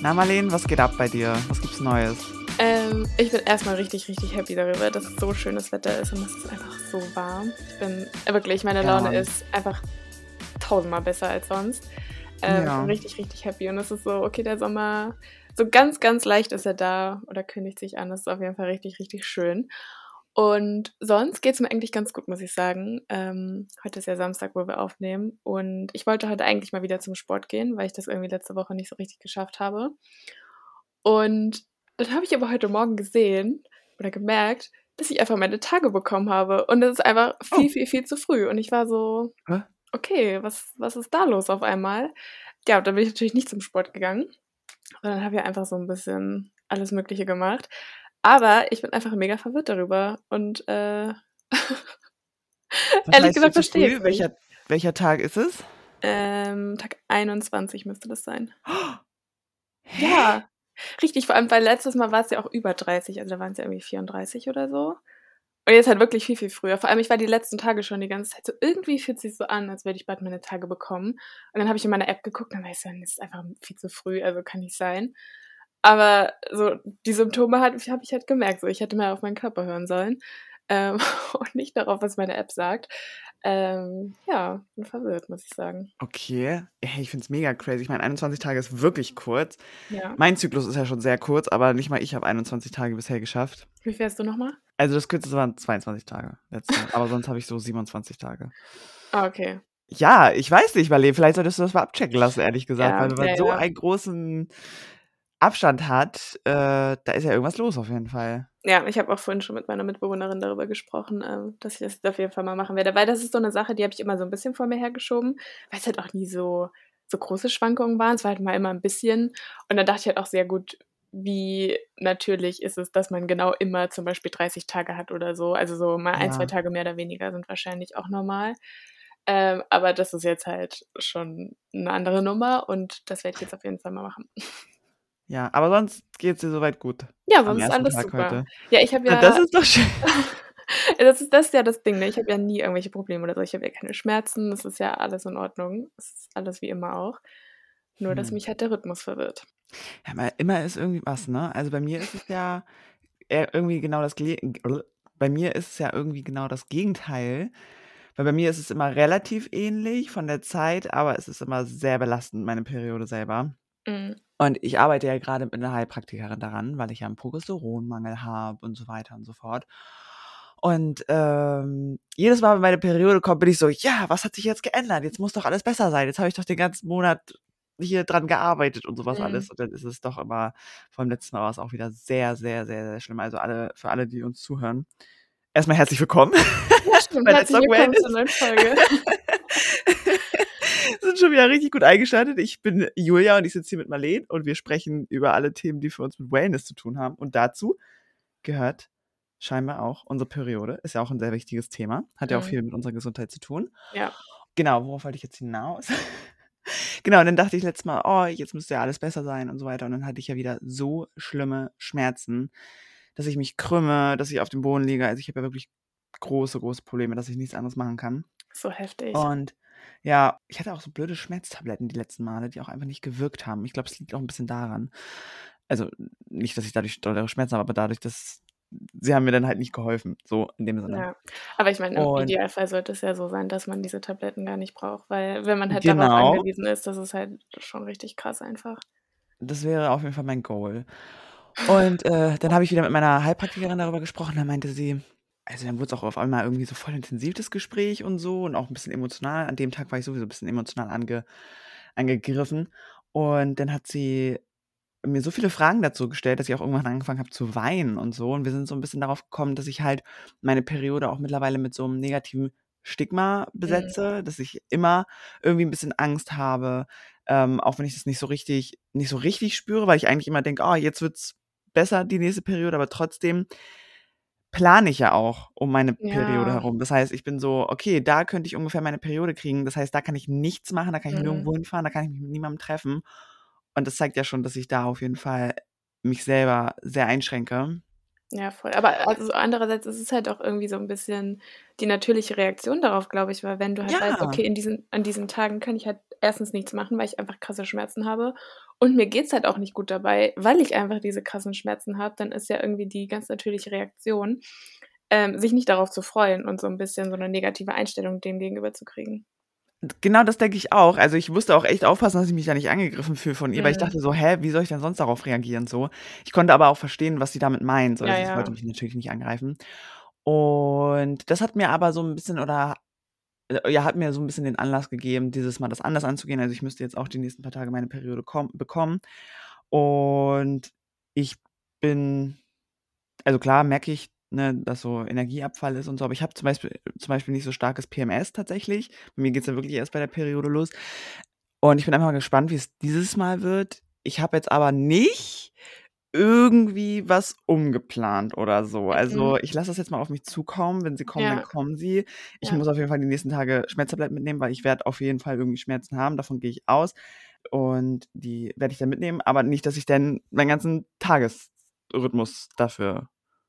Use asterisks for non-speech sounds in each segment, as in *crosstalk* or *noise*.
Na Marlene, was geht ab bei dir? Was gibt's Neues? Ähm, ich bin erstmal richtig, richtig happy darüber, dass es so schönes Wetter ist und es ist einfach so warm. Ich bin äh, wirklich, meine Ja, Laune Mann. ist einfach tausendmal besser als sonst. Ähm, Ja. bin richtig, richtig happy und es ist so, okay, der Sommer, so ganz, ganz leicht ist er da oder kündigt sich an. Das ist auf jeden Fall richtig, richtig schön. Und sonst geht es mir eigentlich ganz gut, muss ich sagen. Ähm, heute ist ja Samstag, wo wir aufnehmen. Und ich wollte heute eigentlich mal wieder zum Sport gehen, weil ich das irgendwie letzte Woche nicht so richtig geschafft habe. Und dann habe ich aber heute Morgen gesehen oder gemerkt, dass ich einfach meine Tage bekommen habe. Und das ist einfach viel, Oh. viel, viel zu früh. Und ich war so, Hä? okay, was, was ist da los auf einmal? Ja, und dann bin ich natürlich nicht zum Sport gegangen. Und dann habe ich einfach so ein bisschen alles Mögliche gemacht. Aber ich bin einfach mega verwirrt darüber. Und äh, *laughs* ehrlich gesagt verstehe ich welcher, welcher Tag ist es? Ähm, Tag 21 müsste das sein. *gasps* Hä? Ja, richtig. Vor allem, weil letztes Mal war es ja auch über 30, also da waren es ja irgendwie 34 oder so. Und jetzt halt wirklich viel, viel früher. Vor allem, ich war die letzten Tage schon die ganze Zeit so, irgendwie fühlt sich so an, als würde ich bald meine Tage bekommen. Und dann habe ich in meiner App geguckt, dann weiß ich, dann ist es einfach viel zu früh, also kann nicht sein. Aber so, die Symptome habe ich halt gemerkt. So, ich hätte mehr auf meinen Körper hören sollen. Ähm, *laughs* und nicht darauf, was meine App sagt. Ähm, ja, bin verwirrt, muss ich sagen. Okay. Hey, ich find's mega crazy. Ich meine, 21 Tage ist wirklich kurz. Ja. Mein Zyklus ist ja schon sehr kurz, aber nicht mal ich habe 21 Tage bisher geschafft. Wie fährst du nochmal? Also das kürzeste waren 22 Tage. Letzte. aber sonst habe ich so 27 Tage. *laughs* Ah, okay. Ja, ich weiß nicht, Marlene. Vielleicht solltest du das mal abchecken lassen, ehrlich gesagt. Ja, weil man ja, so ja. einen großen Abstand hat, äh, da ist ja irgendwas los auf jeden Fall. Ja, ich habe auch vorhin schon mit meiner Mitbewohnerin darüber gesprochen, ähm, dass ich das jetzt auf jeden Fall mal machen werde. Weil das ist so eine Sache, die habe ich immer so ein bisschen vor mir hergeschoben, weil es halt auch nie so, so große Schwankungen waren. Es war halt mal immer ein bisschen. Und dann dachte ich halt auch sehr gut, wie natürlich ist es, dass man genau immer zum Beispiel 30 Tage hat oder so. Also so mal ein, zwei Ja. Tage mehr oder weniger sind wahrscheinlich auch normal. Ähm, aber das ist jetzt halt schon eine andere Nummer und das werde ich jetzt auf jeden Fall mal machen. *laughs* Ja, aber sonst geht's dir soweit gut. Ja, sonst ist alles Tag super. heute. Ja, ich habe ja. das ist doch schön. *laughs* Das ist, das ist ja das Ding, ne? Ich habe ja nie irgendwelche Probleme oder so. Ich habe ja keine Schmerzen. Das ist ja alles in Ordnung. Es ist alles wie immer auch. Nur, dass Hm. mich halt der Rhythmus verwirrt. Ja, aber immer ist irgendwie was, ne? Also bei mir ist es ja irgendwie genau das bei mir ist es ja irgendwie genau das Gegenteil. Weil bei mir ist es immer relativ ähnlich von der Zeit, aber es ist immer sehr belastend, meine Periode selber. Mhm. Und ich arbeite ja gerade mit einer Heilpraktikerin daran, weil ich ja einen Progesteronmangel habe und so weiter und so fort. Und ähm, jedes Mal, wenn meine Periode kommt, bin ich so, ja, was hat sich jetzt geändert? Jetzt muss doch alles besser sein. Jetzt habe ich doch den ganzen Monat hier dran gearbeitet und sowas Mhm. alles. Und dann ist es doch immer, vom letzten Mal war es auch wieder sehr, sehr, sehr, sehr schlimm. Also alle, für alle, die uns zuhören, erstmal herzlich willkommen. Ja, *laughs* stimmt. Herzlich willkommen zur neuen Folge. *laughs* sind schon wieder richtig gut eingeschaltet. Ich bin Julia und ich sitze hier mit Marleen und wir sprechen über alle Themen, die für uns mit Wellness zu tun haben. Und dazu gehört scheinbar auch unsere Periode. Ist ja auch ein sehr wichtiges Thema. Hat ja auch Mhm. viel mit unserer Gesundheit zu tun. Ja. Genau, worauf wollte ich jetzt hinaus? *laughs* genau, und dann dachte ich letztes Mal, oh, jetzt müsste ja alles besser sein und so weiter. Und dann hatte ich ja wieder so schlimme Schmerzen, dass ich mich krümme, dass ich auf dem Boden liege. Also ich habe ja wirklich große, große Probleme, dass ich nichts anderes machen kann. So heftig. Und ja, ich hatte auch so blöde Schmerztabletten die letzten Male, die auch einfach nicht gewirkt haben. Ich glaube, es liegt auch ein bisschen daran. Also nicht, dass ich dadurch dollere Schmerzen habe, aber dadurch, dass sie haben mir dann halt nicht geholfen. So in dem Sinne. Ja. Aber ich meine, im Und Idealfall sollte es ja so sein, dass man diese Tabletten gar nicht braucht, weil wenn man halt darauf genau, angewiesen ist, das ist halt schon richtig krass einfach. das wäre auf jeden Fall mein Goal. Und äh, dann habe ich wieder mit meiner Heilpraktikerin darüber gesprochen. Da meinte sie, also dann wurde es auch auf einmal irgendwie so voll intensiv, das Gespräch und so und auch ein bisschen emotional. An dem Tag war ich sowieso ein bisschen emotional ange, angegriffen. Und dann hat sie mir so viele Fragen dazu gestellt, dass ich auch irgendwann angefangen habe zu weinen und so. Und wir sind so ein bisschen darauf gekommen, dass ich halt meine Periode auch mittlerweile mit so einem negativen Stigma Mhm. besetze, dass ich immer irgendwie ein bisschen Angst habe, ähm, auch wenn ich das nicht so richtig, nicht so richtig spüre, weil ich eigentlich immer denke, oh, jetzt wird's besser, die nächste Periode, aber trotzdem plane ich ja auch um meine Periode Ja. herum. Das heißt, ich bin so, okay, da könnte ich ungefähr meine Periode kriegen. Das heißt, da kann ich nichts machen, da kann ich Mhm. nirgendwo hinfahren, da kann ich mich mit niemandem treffen. Und das zeigt ja schon, dass ich da auf jeden Fall mich selber sehr einschränke. Ja, voll. Aber also andererseits ist es halt auch irgendwie so ein bisschen die natürliche Reaktion darauf, glaube ich, weil wenn du halt weißt, Ja. okay, in diesen, an diesen Tagen kann ich halt erstens nichts machen, weil ich einfach krasse Schmerzen habe. Und mir geht's halt auch nicht gut dabei, weil ich einfach diese krassen Schmerzen habe, dann ist ja irgendwie die ganz natürliche Reaktion, ähm, sich nicht darauf zu freuen und so ein bisschen so eine negative Einstellung dem gegenüber zu kriegen. Genau das denke ich auch. Also, ich musste auch echt aufpassen, dass ich mich da nicht angegriffen fühle von ihr, weil ich Mhm. dachte so: „Hä, wie soll ich denn sonst darauf reagieren?“ So. Ich konnte aber auch verstehen, was sie damit meint. So, Ja, also, ich wollte ja. mich natürlich nicht angreifen. Und das hat mir aber so 'n bisschen oder ja, hat mir so 'n bisschen den Anlass gegeben, dieses Mal das anders anzugehen. Also, ich müsste jetzt auch die nächsten paar Tage meine Periode komm bekommen. Und ich bin also, klar merke ich, ne, dass so Energieabfall ist und so, aber ich habe zum Beispiel zum Beispiel nicht so starkes PMS tatsächlich. Bei mir geht's ja wirklich erst bei der Periode los. Und ich bin einfach mal gespannt, wie's dieses Mal wird. Ich habe jetzt aber nicht irgendwie was umgeplant oder so. Also, Mhm. ich lasse das jetzt mal auf mich zukommen. Wenn sie kommen, dann Ja. kommen sie. Ich Ja. muss auf jeden Fall die nächsten Tage Schmerztabletten mitnehmen, weil ich werde auf jeden Fall irgendwie Schmerzen haben, davon gehe ich aus. Und die werde ich dann mitnehmen, aber nicht, dass ich dann meinen ganzen Tagesrhythmus dafür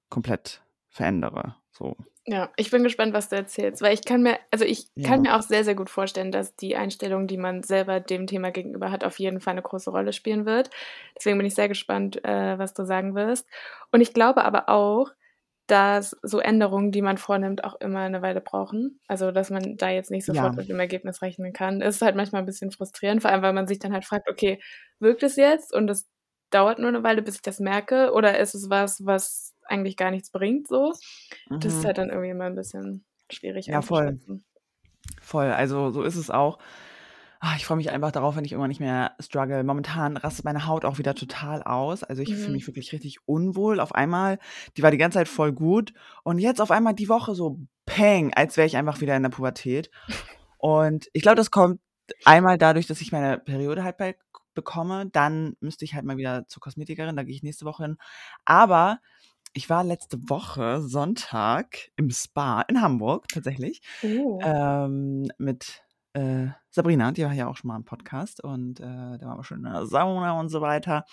komplett verändere, so. Ja, ich bin gespannt, was du erzählst, weil ich kann mir also, ich kann Ja. mir auch sehr, sehr gut vorstellen, dass die Einstellung, die man selber dem Thema gegenüber hat, auf jeden Fall 'ne große Rolle spielen wird. Deswegen bin ich sehr gespannt, äh, was du sagen wirst. Und ich glaube aber auch, dass so Änderungen, die man vornimmt, auch immer 'ne Weile brauchen. Also, dass man da jetzt nicht sofort Ja. mit dem Ergebnis rechnen kann. Ist halt manchmal 'n bisschen frustrierend, vor allem, weil man sich dann halt fragt: „Okay, wirkt es jetzt und es dauert nur 'ne Weile, bis ich das merke, oder ist es was, was eigentlich gar nichts bringt so?“ Das ist Mhm. halt dann irgendwie immer 'n bisschen schwierig Ja, voll. Voll, also, so ist es auch. Ah, ich freue mich einfach darauf, wenn ich irgendwann nicht mehr struggle. Momentan rastet meine Haut auch wieder total aus. Also, ich fühle Mhm. mich wirklich richtig unwohl. Auf einmal die war die ganze Zeit voll gut und jetzt auf einmal die Woche so Peng, als wäre ich einfach wieder in der Pubertät. Und ich glaube, das kommt einmal dadurch, dass ich meine Periode halt bekomme. Dann müsste ich halt mal wieder zur Kosmetikerin, da gehe ich nächste Woche hin. Aber ich war letzte Woche Sonntag im Spa in Hamburg tatsächlich, Oh. ähm, mit, äh, Sabrina, die war ja auch schon mal im Podcast und, äh, da waren wir schon in der Sauna und so weiter.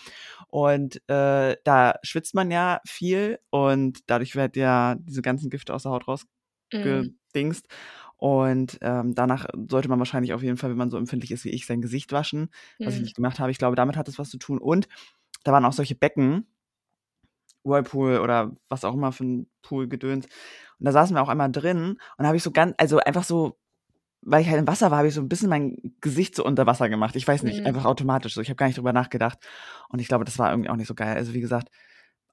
Und, äh, da schwitzt man ja viel und dadurch wird ja diese ganzen Gifte aus der Haut Mhm. rausgedingst. Und, ähm, danach sollte man wahrscheinlich auf jeden Fall, wenn man so empfindlich ist wie ich, sein Gesicht waschen, was ich Mhm. nicht gemacht habe. Ich glaube, damit hat es was zu tun. Und da waren auch solche Becken Whirlpool oder was auch immer für 'n Pool-Gedöns. Und da saßen wir auch einmal drin und habe ich so gan also, einfach so weil ich halt im Wasser war, habe ich so 'n bisschen mein Gesicht so unter Wasser gemacht. Ich weiß nicht, Mhm. einfach automatisch so. Ich habe gar nicht drüber nachgedacht. Und ich glaube, das war irgendwie auch nicht so geil. Also, wie gesagt,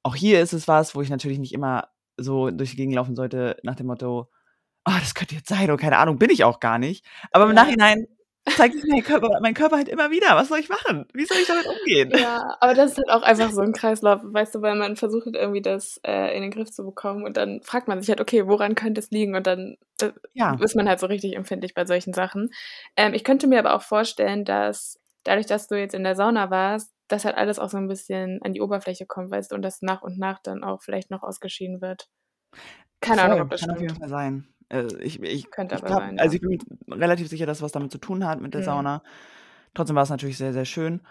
auch hier ist es was, wo ich natürlich nicht immer so durch die Gegend laufen sollte nach dem Motto: „Ah, das könnte jetzt sein“ oder keine Ahnung, bin ich auch gar nicht. Aber im Ja. Nachhinein zeigt sich mein Körper mein Körper halt immer wieder. Was soll ich machen? Wie soll ich damit umgehen? Ja, aber das ist halt auch einfach so 'n Kreislauf, weißt du, weil man versucht halt irgendwie das, äh, in den Griff zu bekommen und dann fragt man sich halt: „Okay, woran könnte es liegen?“ Und dann, äh, Ja. ist man halt so richtig empfindlich bei solchen Sachen. Ähm, ich könnte mir aber auch vorstellen, dass dadurch, dass du jetzt in der Sauna warst, das halt alles auch so 'n bisschen an die Oberfläche kommt, weißt du, und das nach und nach dann auch vielleicht noch ausgeschieden wird. Keine Ahnung, Voll, ob das kann auf jeden stimmt. Fall sein. Äh, ich ich Könnte ich aber habe sein, also, ich bin relativ sicher, dass es was damit zu tun hat mit der Mhm. Sauna. Trotzdem war's natürlich sehr, sehr schön.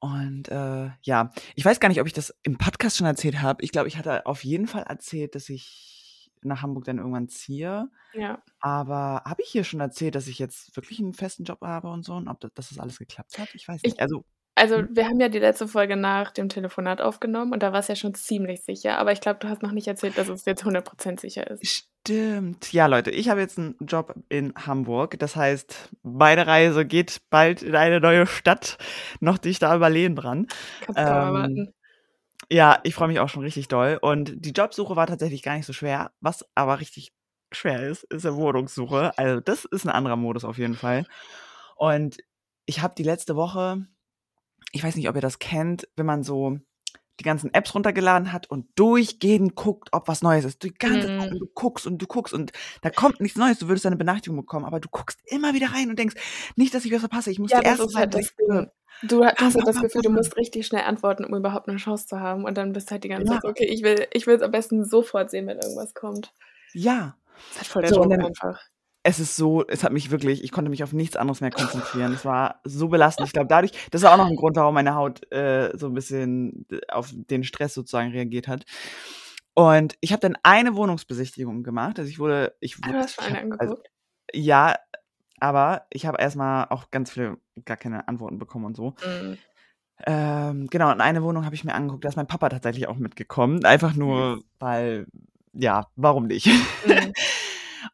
Und, äh, ja, ich weiß gar nicht, ob ich das im Podcast schon erzählt habe. Ich glaube, ich hatte auf jeden Fall erzählt, dass ich nach Hamburg dann irgendwann ziehe. Ja. Aber habe ich hier schon erzählt, dass ich jetzt wirklich 'n festen Job habe und so und ob da dass das alles geklappt hat? Ich weiß Ich nicht. Also also, hm? wir haben ja die letzte Folge nach dem Telefonat aufgenommen und da warst du ja schon ziemlich sicher, aber ich glaube, du hast noch nicht erzählt, dass es jetzt 100 % sicher ist. Stimmt. Ja, Leute, ich habe jetzt 'n Job in Hamburg. Das heißt, meine Reise geht bald in eine neue Stadt, noch dichter am Berlin dran. Kannst kaum Ähm, erwarten. ja, ich freue mich auch schon richtig doll. Und die Jobsuche war tatsächlich gar nicht so schwer. Was aber richtig schwer ist, ist 'ne Wohnungssuche. Also, das ist 'n anderer Modus auf jeden Fall. Und ich habe die letzte Woche ich weiß nicht, ob ihr das kennt, wenn man so die ganzen Apps runtergeladen hat und durchgehend guckt, ob was Neues ist. Die ganze Zeit Mhm. und du guckst und du guckst und da kommt nichts Neues. Du würdest da 'ne Benachrichtigung bekommen, aber du guckst immer wieder rein und denkst: „Nicht, dass ich was verpasse. Ich muss Ja, die das Erste sein, halt das ich Ding. bewirb.“ Du ha hast Bam, halt das Gefühl, du musst richtig schnell antworten, um überhaupt 'ne Chance zu haben und dann bist du halt die ganze Ja. Zeit so: „Okay, ich will ich will's am besten sofort sehen, wenn irgendwas kommt.“ Ja. Ist halt voll der So, Druck einfach. Es ist so es hat mich wirklich ich konnte mich auf nichts anderes mehr konzentrieren. Es war so belastend. Ich glaube, dadurch das war auch noch 'n Grund, warum meine Haut, äh, so 'n bisschen d auf den Stress sozusagen reagiert hat. Und ich habe dann eine Wohnungsbesichtigung gemacht. Also, ich wurde ich Ah, wurde du hast schon eine habe also angeguckt? ja, aber ich habe erst mal auch ganz viele gar keine Antworten bekommen und so. Mhm. Ähm, genau, und eine Wohnung habe ich mir angeguckt, da ist mein Papa tatsächlich auch mitgekommen. Einfach nur, weil, ja, warum nicht? Mhm. *laughs*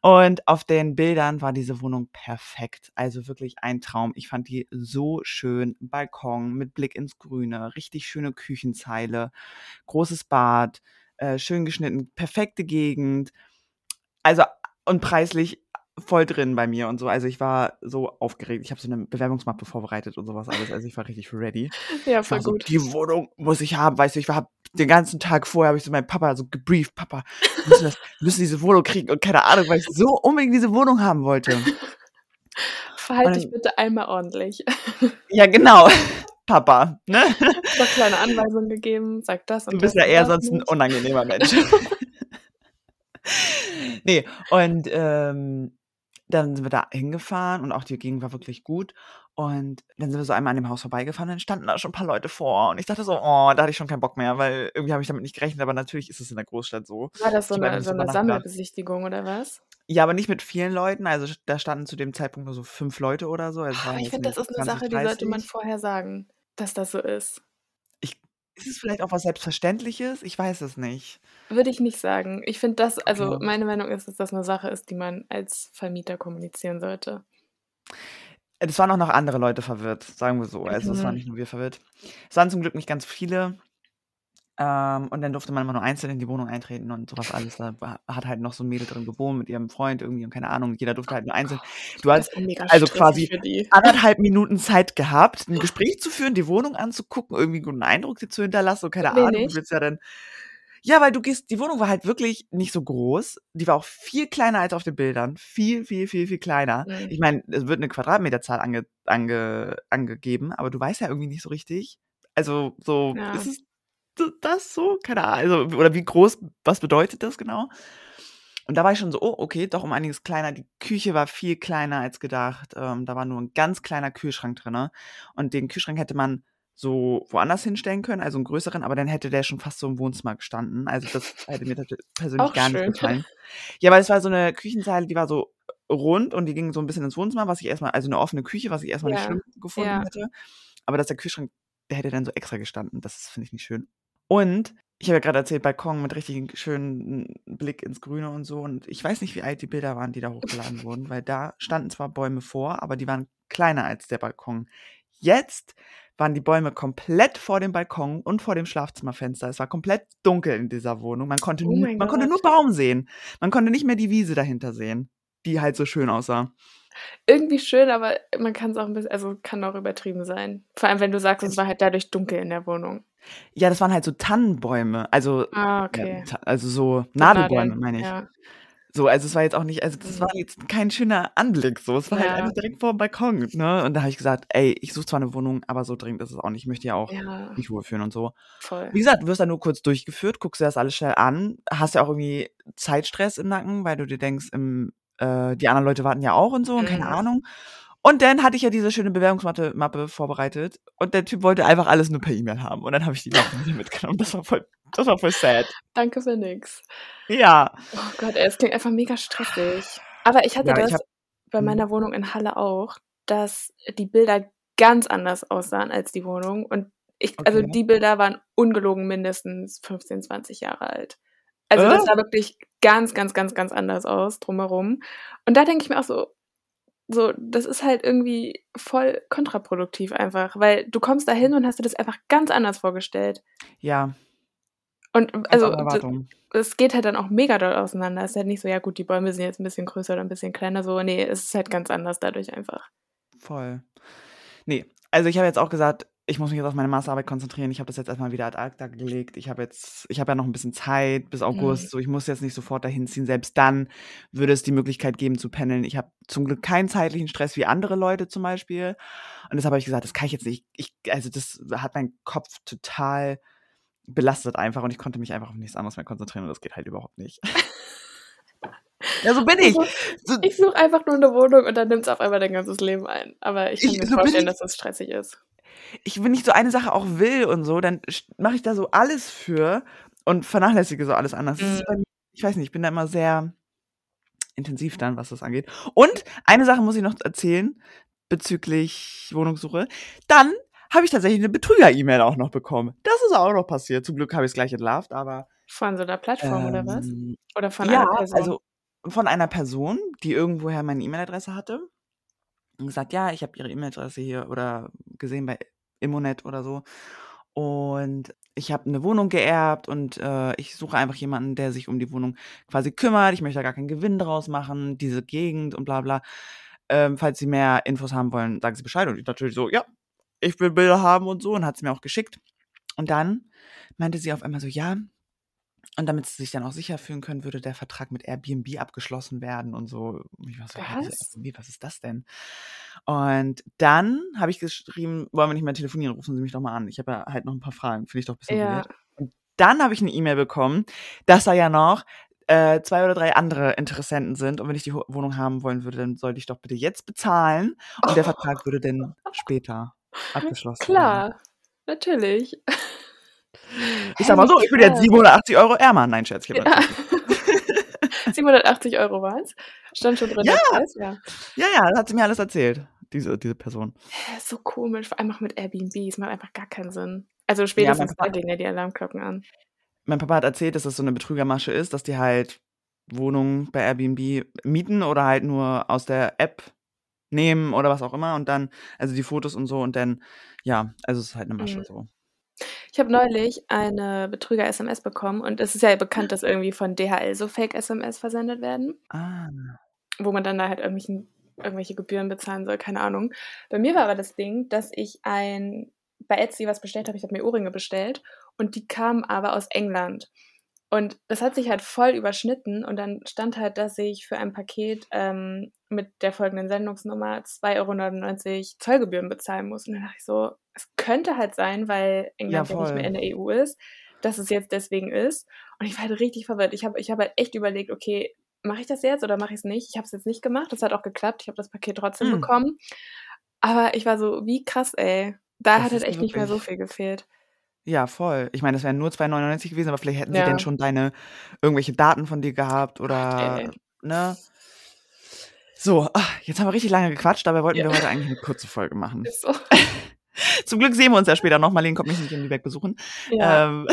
Und auf den Bildern war diese Wohnung perfekt. Also wirklich ein Traum. Ich fand die so schön. Balkon mit Blick ins Grüne, richtig schöne Küchenzeile, großes Bad, äh, schön geschnitten, perfekte Gegend. Also und preislich voll drin bei mir und so. Also ich war so aufgeregt. Ich habe so eine Bewerbungsmappe vorbereitet und sowas alles. Also ich war richtig ready. *laughs* Ja, Ich voll war so, gut. die Wohnung muss ich haben, weißt du, ich war den ganzen Tag vorher habe ich so meinen Papa so gebrieft, Papa, wir müssen, das, müssen diese Wohnung kriegen und keine Ahnung, weil ich so unbedingt diese Wohnung haben wollte. *laughs* Verhalte dich bitte einmal ordentlich. *laughs* ja genau, Papa, ne? Noch kleine Anweisungen gegeben, sag das Du und bist das ja eher sonst ein nicht. unangenehmer Mensch. nee, und ähm, dann sind wir da hingefahren und auch die Gegend war wirklich gut. Und dann sind wir so einmal an dem Haus vorbeigefahren, dann standen da schon ein paar Leute vor. Und ich dachte so, oh, da hatte ich schon keinen Bock mehr, weil irgendwie habe ich damit nicht gerechnet, aber natürlich ist es in der Großstadt so. War das so Ich eine, so eine. Sammelbesichtigung oder was? Ja, aber nicht mit vielen Leuten. Also da standen zu dem Zeitpunkt nur so fünf Leute oder so. Also waren Ich finde, das ist eine 20, Sache, die sollte man 30. vorher sagen, dass das so ist. Ist es vielleicht auch was Selbstverständliches? Ich weiß es nicht. Würde ich nicht sagen. Ich finde das, also Okay. meine Meinung ist, dass das eine Sache ist, die man als Vermieter kommunizieren sollte. Es waren auch noch andere Leute verwirrt, sagen wir so. Also es waren Mhm. nicht nur wir verwirrt. Es waren zum Glück nicht ganz viele. Ähm, und dann durfte man immer nur einzeln in die Wohnung eintreten und sowas alles. Da hat halt noch so ein Mädel drin gewohnt mit ihrem Freund irgendwie und keine Ahnung. Jeder durfte halt nur einzeln. Du hast also quasi anderthalb Minuten Zeit gehabt, ein *laughs* Gespräch zu führen, die Wohnung anzugucken, irgendwie einen guten Eindruck dir zu hinterlassen und keine wen Ahnung. Du willst ja dann. Ja, weil du gehst, die Wohnung war halt wirklich nicht so groß. Die war auch viel kleiner als auf den Bildern. Viel, viel, viel, viel kleiner. Mhm. Ich meine, es wird eine Quadratmeterzahl ange, ange, angegeben, aber du weißt ja irgendwie nicht so richtig. Also, so, Ja. ist es so- das so? Keine Ahnung. Also, oder wie groß, was bedeutet das genau? Und da war ich schon so, oh, okay, doch um einiges kleiner. Die Küche war viel kleiner als gedacht. Ähm, da war nur ein ganz kleiner Kühlschrank drin. Und den Kühlschrank hätte man so woanders hinstellen können, also einen größeren, aber dann hätte der schon fast so im Wohnzimmer gestanden. Also das hätte mir *laughs* persönlich Auch gar nicht schön. gefallen. Ja, weil es war so eine Küchenzeile, die war so rund und die ging so ein bisschen ins Wohnzimmer, was ich erstmal, also eine offene Küche, was ich erstmal nicht Ja, schlimm gefunden ja. hätte. Aber dass der Kühlschrank, der hätte dann so extra gestanden. Das finde ich nicht schön. Und ich habe ja gerade erzählt, Balkon mit richtig schönen Blick ins Grüne und so. Und ich weiß nicht, wie alt die Bilder waren, die da hochgeladen *laughs* wurden, weil da standen zwar Bäume vor, aber die waren kleiner als der Balkon. Jetzt waren die Bäume komplett vor dem Balkon und vor dem Schlafzimmerfenster. Es war komplett dunkel in dieser Wohnung. Man konnte, Oh man konnte nur. Baum sehen. Man konnte nicht mehr die Wiese dahinter sehen, die halt so schön aussah. Irgendwie schön, aber man kann es auch ein bisschen, also kann auch übertrieben sein. Vor allem, wenn du sagst, Es, war halt dadurch dunkel in der Wohnung. Ja, das waren halt so Tannenbäume. Also, Ah, ja, okay. Ta- also so Nadelbäume, Nadeln, meine ich. ja. So, also es war jetzt auch nicht, also das Mhm. war jetzt kein schöner Anblick so. Es war halt Ja, einfach direkt vor dem Balkon, ne? Und da habe ich gesagt, ey, ich suche zwar eine Wohnung, aber so dringend ist es auch nicht. Ich möchte ja auch ja, mich wohlfühlen und so. voll. Wie gesagt, du wirst da nur kurz durchgeführt, guckst dir das alles schnell an, hast ja auch irgendwie Zeitstress im Nacken, weil du dir denkst, im, äh, die anderen Leute warten ja auch und so und keine Mhm. Ahnung. Und dann hatte ich ja diese schöne Bewerbungsmappe Mappe vorbereitet und der Typ wollte einfach alles nur per E-Mail haben und dann habe ich die Mappe mitgenommen. Das war voll, das war voll sad. Danke für nix. Ja. Oh Gott, ey, es klingt einfach mega stressig. Aber ich hatte Ja, ich das habe. bei meiner Wohnung in Halle auch, dass die Bilder ganz anders aussahen als die Wohnung. Und ich, also Okay. die Bilder waren ungelogen mindestens 15, 20 Jahre alt. Also das Äh? sah wirklich ganz, ganz, ganz, ganz anders aus drumherum. Und da denke ich mir auch so, so, das ist halt irgendwie voll kontraproduktiv einfach, weil du kommst da hin und hast dir das einfach ganz anders vorgestellt. Ja, Und also es geht halt dann auch mega doll auseinander. Es ist halt nicht so, ja gut, die Bäume sind jetzt ein bisschen größer oder ein bisschen kleiner, so, nee, es ist halt ganz anders dadurch einfach. Voll. Nee, also ich habe jetzt auch gesagt, ich muss mich jetzt auf meine Masterarbeit konzentrieren. Ich habe das jetzt erstmal wieder ad acta gelegt. Ich habe jetzt, ich habe ja noch ein bisschen Zeit bis August. Mhm. So, ich muss jetzt nicht sofort dahin ziehen. Selbst dann würde es die Möglichkeit geben zu pendeln. Ich habe zum Glück keinen zeitlichen Stress wie andere Leute zum Beispiel. Und deshalb habe ich gesagt, das kann ich jetzt nicht. Ich, also das hat meinen Kopf total belastet einfach und ich konnte mich einfach auf nichts anderes mehr konzentrieren und das geht halt überhaupt nicht. *laughs* ja, so bin ich. So, ich suche einfach nur eine Wohnung und dann nimmt es auf einmal dein ganzes Leben ein. Aber ich kann ich, mir so vorstellen, dass das stressig ist. Ich, wenn ich so eine Sache auch will und so, dann mache ich da so alles für und vernachlässige so alles anders. Mhm. ich weiß nicht, ich bin da immer sehr intensiv dann, was das angeht. Und eine Sache muss ich noch erzählen bezüglich Wohnungssuche. Dann habe ich tatsächlich eine Betrüger-E-Mail auch noch bekommen. Das ist auch noch passiert. Zum Glück habe ich es gleich entlarvt, aber Von so einer Plattform oder was? ähm, Oder von ja, einer Person? also von einer Person, die irgendwoher meine E-Mail-Adresse hatte und gesagt: „Ja, ich habe Ihre E-Mail-Adresse hier oder gesehen bei Immonet oder so und ich habe eine Wohnung geerbt und, äh, ich suche einfach jemanden, der sich um die Wohnung quasi kümmert. Ich möchte da gar keinen Gewinn draus machen, diese Gegend und bla bla. Ähm, falls Sie mehr Infos haben wollen, sagen Sie Bescheid.“ Und ich natürlich so: „Ja, ich will Bilder haben“ und so und hat sie mir auch geschickt. Und dann meinte sie auf einmal so: „Ja“ und damit sie sich dann auch sicher fühlen können, würde der Vertrag mit Airbnb abgeschlossen werden und so. Ich war so: „Hä, wieso Was? Airbnb? Was ist das denn?“ Und dann habe ich geschrieben: „Wollen wir nicht mehr telefonieren? Rufen Sie mich doch mal an. Ich habe ja halt noch 'n paar Fragen. Finde ich doch 'n bisschen Ja. weird.“ Und dann habe ich 'ne E-Mail bekommen, dass da ja noch, äh, 2 oder 3 andere Interessenten sind und wenn ich die Wohnung haben wollen würde, dann sollte ich doch bitte jetzt bezahlen und der Vertrag *laughs* würde dann später abgeschlossen werden. Klar, natürlich. Ich Hä, sage mal so, ich bin jetzt krass. 780 € ärmer. Nein, Scherz, ich Ja. natürlich 780 € waren's? Stand schon drin Ja. Preis? Ja. Ja, ja, hat sie mir alles erzählt, diese diese Person. So komisch, vor allem auch mit Airbnb. Es macht einfach gar keinen Sinn. Also Ja, spätestens da gehen ja die Alarmglocken an. mein Papa hat erzählt, dass das so 'ne Betrügermasche ist, dass die halt Wohnungen bei Airbnb mieten oder halt nur aus der App nehmen oder was auch immer und dann also die Fotos und so und dann ja, also es ist halt 'ne Masche Mhm. so. Ich habe neulich eine Betrüger-SMS bekommen und es ist ja bekannt, dass irgendwie von DHL so Fake-SMS versendet werden. Ah. Wo man dann da halt irgendwelche Gebühren bezahlen soll, keine Ahnung. Bei mir war aber das Ding, dass ich ein bei Etsy was bestellt habe. Ich habe mir Ohrringe bestellt und die kamen aber aus England. Und das hat sich halt voll überschnitten und dann stand halt, dass ich für ein Paket, ähm, mit der folgenden Sendungsnummer 2,99 € Zollgebühren bezahlen muss. Und dann dachte ich so, es könnte halt sein, weil Ja, England ja nicht mehr in der EU ist, dass es jetzt deswegen ist. Und ich war halt richtig verwirrt. Ich habe ich habe halt echt überlegt: „Okay, mache ich das jetzt oder mache ich's nicht?“ Ich habe es jetzt nicht gemacht. Das hat auch geklappt. Ich habe das Paket trotzdem Mhm. bekommen. Aber ich war so: „Wie krass, ey.“ Da Das hat halt echt nicht mehr so wirklich viel gefehlt. Ja, voll. Ich meine, das wären nur 2,99 € gewesen, aber vielleicht hätten sie denn schon deine irgendwelche Daten von dir gehabt Gott, oder ey. ne? So, ah, jetzt haben wir richtig lange gequatscht, dabei wollten Ja. wir heute eigentlich 'ne kurze Folge machen. Ist so. *laughs* Zum Glück sehen wir uns ja später noch. Marlene kommt mich nicht in Lübeck besuchen, Ja. ähm,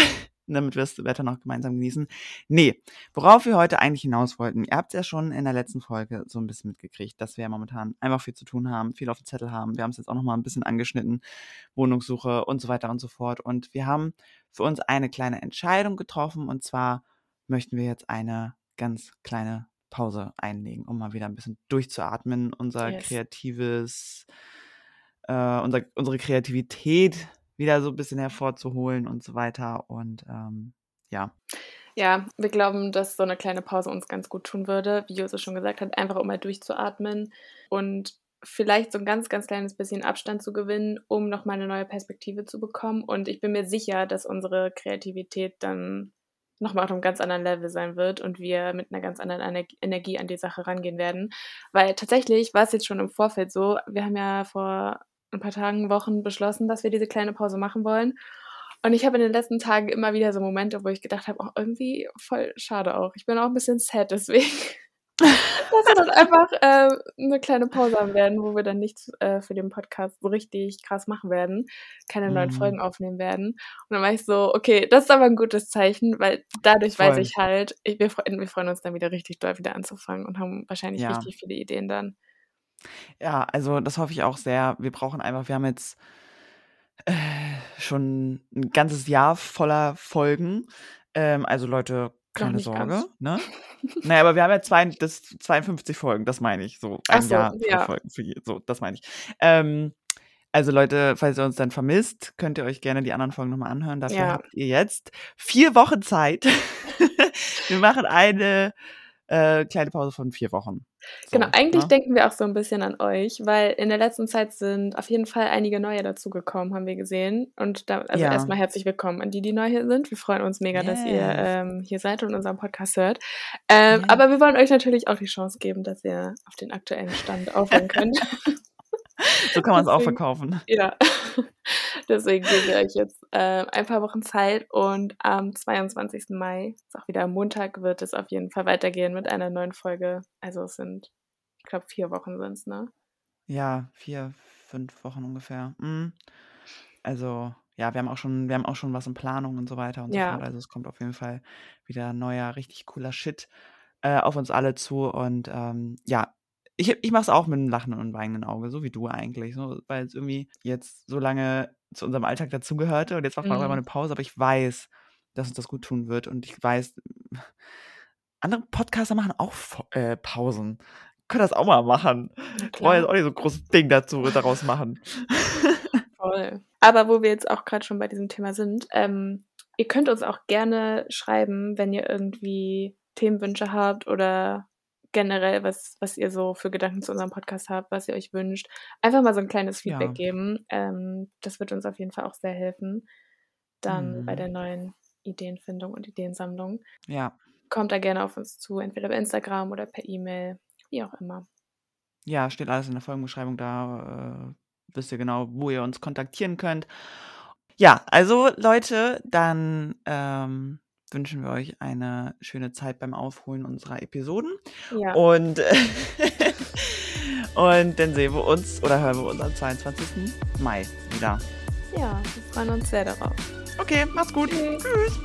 damit wir das Wetter noch gemeinsam genießen. Ne, worauf wir heute eigentlich hinaus wollten, ihr habt's ja schon in der letzten Folge so 'n bisschen mitgekriegt, dass wir ja momentan einfach viel zu tun haben, viel auf'm Zettel haben. Wir haben's jetzt auch noch mal 'n bisschen angeschnitten, Wohnungssuche und so weiter und so fort. Und wir haben für uns eine kleine Entscheidung getroffen und zwar möchten wir jetzt eine ganz kleine Pause einlegen, um mal wieder 'n bisschen durchzuatmen, unser Yes. kreatives äh, unser unsere Kreativität wieder so 'n bisschen hervorzuholen und so weiter und, ähm, ja. Ja, wir glauben, dass so 'ne kleine Pause uns ganz gut tun würde, wie Jose schon gesagt hat, einfach um mal durchzuatmen und vielleicht so 'n ganz, ganz kleines bisschen Abstand zu gewinnen, um noch mal 'ne neue Perspektive zu bekommen. Und ich bin mir sicher, dass unsere Kreativität dann noch mal auf 'nem ganz anderen Level sein wird und wir mit 'ner ganz anderen Ener Energie an die Sache rangehen werden. Weil tatsächlich war's jetzt schon im Vorfeld so, wir haben ja vor 'n paar Tagen, Wochen beschlossen, dass wir diese kleine Pause machen wollen. Und ich habe in den letzten Tagen immer wieder so Momente, wo ich gedacht habe: „Oh, irgendwie voll schade auch.“ Ich bin auch 'n bisschen sad deswegen, *laughs* dass wir dann einfach, äh, 'ne kleine Pause haben werden, wo wir dann nichts, äh, für den Podcast so richtig krass machen werden, keine neuen Mhm. Folgen aufnehmen werden. Und dann war ich so: „Okay, das ist aber 'n gutes Zeichen“, weil dadurch weiß Voll. ich halt, ich wir wir freuen uns dann wieder richtig doll, wieder anzufangen und haben wahrscheinlich Ja. richtig viele Ideen dann. Ja, also das hoffe ich auch sehr. Wir brauchen einfach wir haben jetzt äh, schon 'n ganzes Jahr voller Folgen. Ähm, also Leute, keine Sorge, ganz. ne? *laughs* Na ja, aber wir haben ja zwei das 52 Folgen, das meine ich, so ein so, Jahr ja. Folgen für je so, das meine ich. Ähm, also Leute, falls ihr uns dann vermisst, könnt ihr euch gerne die anderen Folgen noch mal anhören. Dafür Ja. habt ihr jetzt 4 Wochen Zeit. *laughs* Wir machen eine, äh, kleine Pause von 4 Wochen. Genau, eigentlich ne? denken wir auch so 'n bisschen an euch, weil in der letzten Zeit sind auf jeden Fall einige neue dazugekommen, haben wir gesehen. Und da also Ja. mal herzlich willkommen an die, die neu hier sind. Wir freuen uns mega, dass ihr, ähm, hier seid und unseren Podcast hört. Ähm, Yes. aber wir wollen euch natürlich auch die Chance geben, dass ihr auf den aktuellen Stand aufholen könnt. *laughs* *laughs* So kann man's auch Deswegen verkaufen. ja. *laughs* Deswegen geben wir euch jetzt, äh, ein paar Wochen Zeit und am 22. Mai, ist auch wieder Montag, wird es auf jeden Fall weitergehen mit einer neuen Folge. Also es sind, ich glaube 4 Wochen sind's, ne? Ja, 4, 5 Wochen ungefähr. Mhm. Also, ja, wir haben auch schon wir haben auch schon was in Planung und so weiter und so Ja. fort. Also, es kommt auf jeden Fall wieder neuer, richtig cooler Shit, äh, auf uns alle zu und, ähm, ja, ich ich mache es auch mit 'nem lachenden und weinenden Auge, so wie du eigentlich, so, weil's irgendwie jetzt so lange zu unserem Alltag dazugehörte und jetzt macht man Mhm. 'ne Pause, aber ich weiß, dass uns das gut tun wird und ich weiß *laughs* andere Podcaster machen auch äh, Pausen. Können das auch mal machen. Na Brauchen jetzt auch nicht so 'n großes Ding dazu daraus machen. *laughs* Voll. Aber wo wir jetzt auch grad schon bei diesem Thema sind, ähm, ihr könnt uns auch gerne schreiben, wenn ihr irgendwie Themenwünsche habt oder generell was was ihr so für Gedanken zu unserem Podcast habt, was ihr euch wünscht. Einfach mal so 'n kleines Feedback Ja. geben. Ähm, das wird uns auf jeden Fall auch sehr helfen, dann bei Mhm. der neuen Ideenfindung und Ideensammlung. Ja. Kommt da gerne auf uns zu, entweder bei Instagram oder per E-Mail, wie auch immer. Ja, steht alles in der Folgenbeschreibung, da, äh, wisst ihr genau, wo ihr uns kontaktieren könnt. Ja, also Leute, dann, ähm, wünschen wir euch eine schöne Zeit beim Aufholen unserer Episoden Ja. und *laughs* und dann sehen wir uns oder hören wir uns am 22. Mai wieder. Ja, wir freuen uns sehr darauf. Okay, macht's gut. Tschüss. Tschüss.